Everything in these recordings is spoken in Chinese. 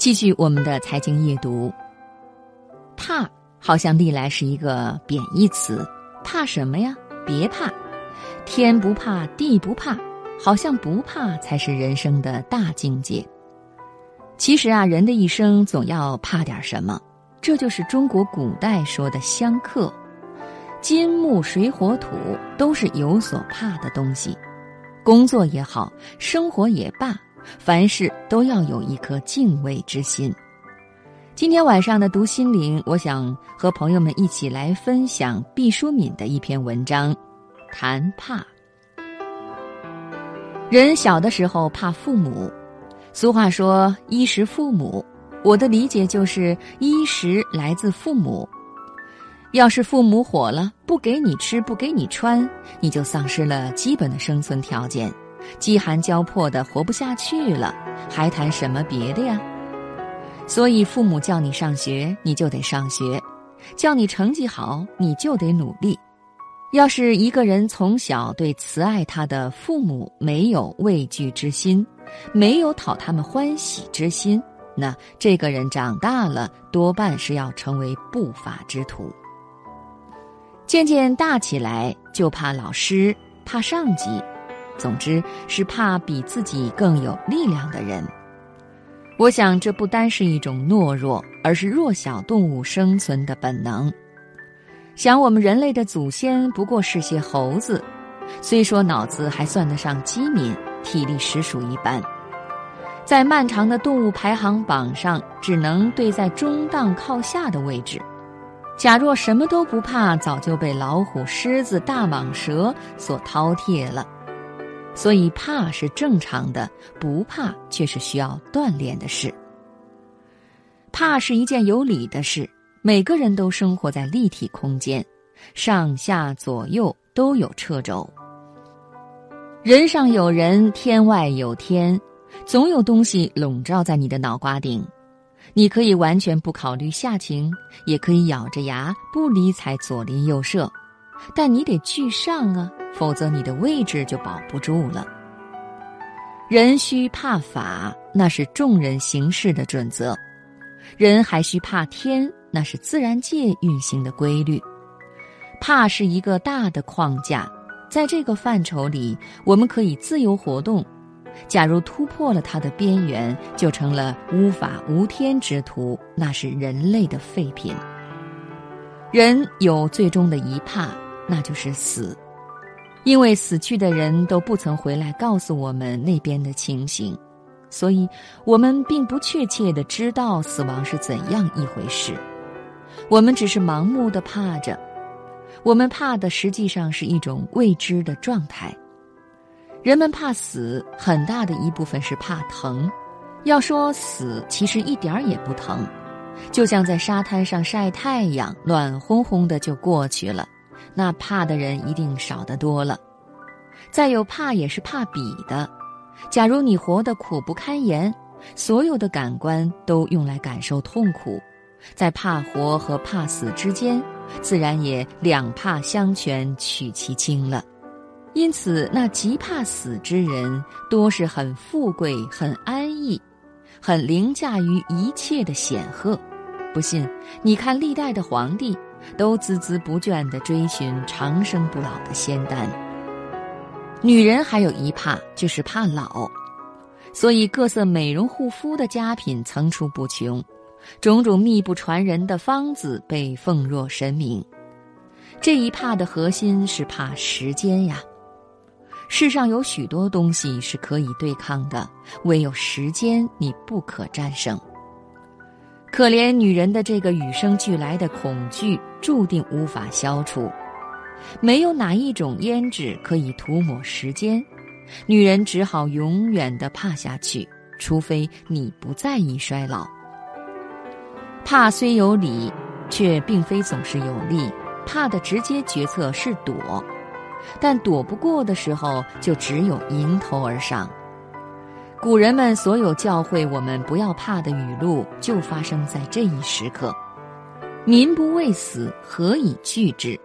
继续我们的财经夜读。怕好像历来是一个贬义词，怕什么呀？别怕，天不怕地不怕，好像不怕才是人生的大境界。其实啊，人的一生总要怕点什么，这就是中国古代说的相克。金木水火土都是有所怕的东西，工作也好，生活也罢，凡事都要有一颗敬畏之心。今天晚上的读心灵，我想和朋友们一起来分享毕淑敏的一篇文章，谈怕。人小的时候怕父母，俗话说衣食父母，我的理解就是衣食来自父母。要是父母火了，不给你吃，不给你穿，你就丧失了基本的生存条件，饥寒交迫的活不下去了，还谈什么别的呀？所以父母叫你上学，你就得上学；叫你成绩好，你就得努力。要是一个人从小对慈爱他的父母没有畏惧之心，没有讨他们欢喜之心，那这个人长大了多半是要成为不法之徒。渐渐大起来，就怕老师，怕上级，总之是怕比自己更有力量的人。我想，这不单是一种懦弱，而是弱小动物生存的本能。想我们人类的祖先不过是些猴子，虽说脑子还算得上机敏，体力实属一般，在漫长的动物排行榜上，只能对在中档靠下的位置。假若什么都不怕，早就被老虎、狮子、大蟒蛇所饕餮了。所以怕是正常的，不怕却是需要锻炼的事。怕是一件有理的事。每个人都生活在立体空间，上下左右都有掣肘。人上有人，天外有天，总有东西笼罩在你的脑瓜顶。你可以完全不考虑下情，也可以咬着牙不理睬左邻右舍，但你得居上啊，否则你的位置就保不住了。人须怕法，那是众人行事的准则；人还需怕天，那是自然界运行的规律。怕是一个大的框架，在这个范畴里，我们可以自由活动。假如突破了它的边缘，就成了无法无天之徒，那是人类的废品。人有最终的一怕，那就是死，因为死去的人都不曾回来告诉我们那边的情形，所以我们并不确切的知道死亡是怎样一回事。我们只是盲目的怕着，我们怕的实际上是一种未知的状态。人们怕死，很大的一部分是怕疼。要说死，其实一点儿也不疼，就像在沙滩上晒太阳，暖烘烘的就过去了。那怕的人一定少得多了。再有怕也是怕比的。假如你活得苦不堪言，所有的感官都用来感受痛苦，在怕活和怕死之间，自然也两怕相权取其轻了。因此，那极怕死之人，多是很富贵、很安逸、很凌驾于一切的显赫。不信，你看历代的皇帝，都孜孜不倦地追寻长生不老的仙丹。女人还有一怕，就是怕老，所以各色美容护肤的佳品层出不穷，种种秘不传人的方子被奉若神明。这一怕的核心是怕时间呀。世上有许多东西是可以对抗的，唯有时间你不可战胜。可怜女人的这个与生俱来的恐惧，注定无法消除。没有哪一种胭脂可以涂抹时间，女人只好永远的怕下去，除非你不在意衰老。怕虽有理，却并非总是有利。怕的直接决策是躲。但躲不过的时候，就只有迎头而上。古人们所有教诲我们不要怕的语录，就发生在这一时刻。民不畏死，何以惧之？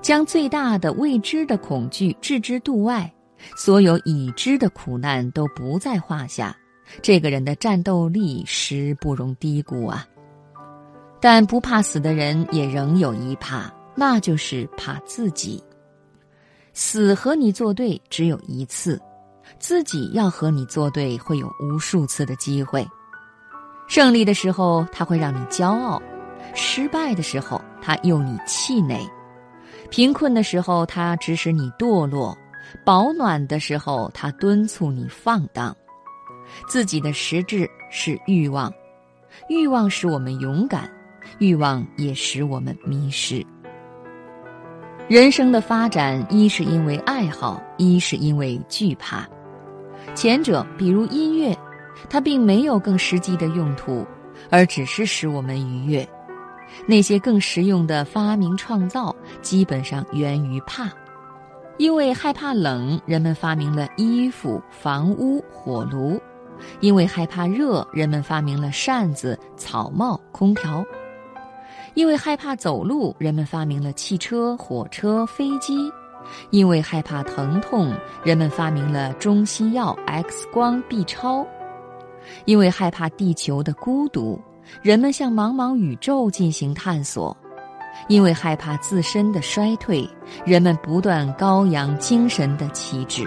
将最大的未知的恐惧置之度外，所有已知的苦难都不在话下。这个人的战斗力实不容低估啊。但不怕死的人也仍有一怕，那就是怕自己。死和你作对只有一次，自己要和你作对会有无数次的机会。胜利的时候他会让你骄傲，失败的时候他诱你气馁，贫困的时候他指使你堕落，保暖的时候他敦促你放荡。自己的实质是欲望，欲望使我们勇敢，欲望也使我们迷失。人生的发展，一是因为爱好，一是因为惧怕。前者，比如音乐，它并没有更实际的用途，而只是使我们愉悦。那些更实用的发明创造，基本上源于怕。因为害怕冷，人们发明了衣服、房屋、火炉；因为害怕热，人们发明了扇子、草帽、空调。因为害怕走路，人们发明了汽车、火车、飞机；因为害怕疼痛，人们发明了中西药、X 光、B 超；因为害怕地球的孤独，人们向茫茫宇宙进行探索；因为害怕自身的衰退，人们不断高扬精神的旗帜。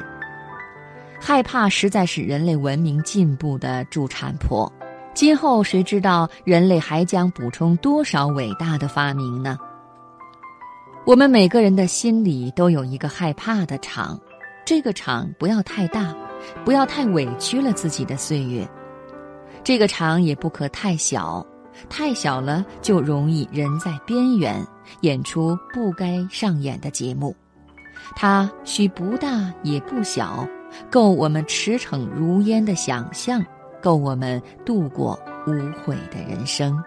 害怕实在是人类文明进步的助产婆。今后谁知道人类还将补充多少伟大的发明呢？我们每个人的心里都有一个害怕的场，这个场不要太大，不要太委屈了自己的岁月；这个场也不可太小，太小了就容易人在边缘演出不该上演的节目。它需不大也不小，够我们驰骋如烟的想象。够我们度过无悔的人生。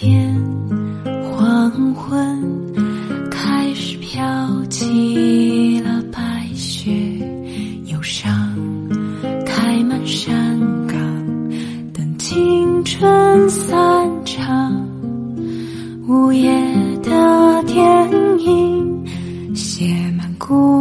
天，黄昏开始飘起了白雪，忧伤开满山岗，等青春散场。午夜的电影写满孤。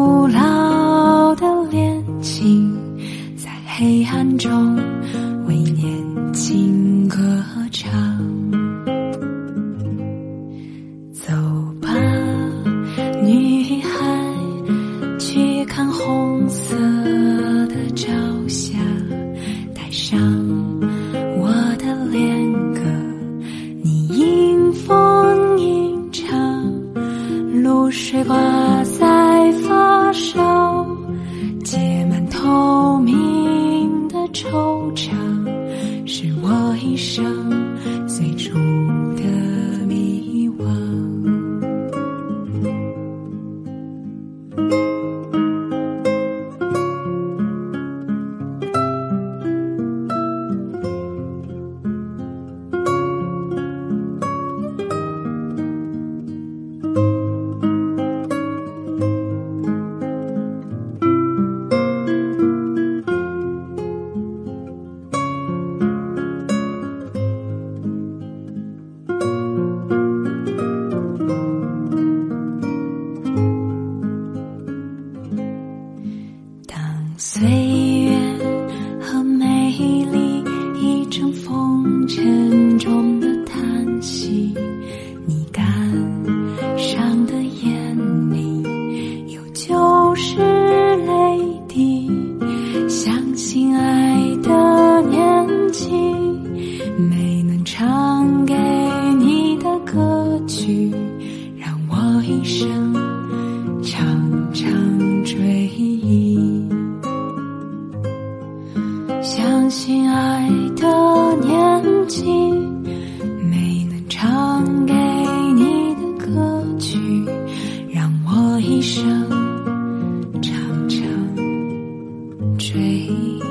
一生长长追忆，相信爱的年纪，没能唱给你的歌曲，让我一生长长追忆。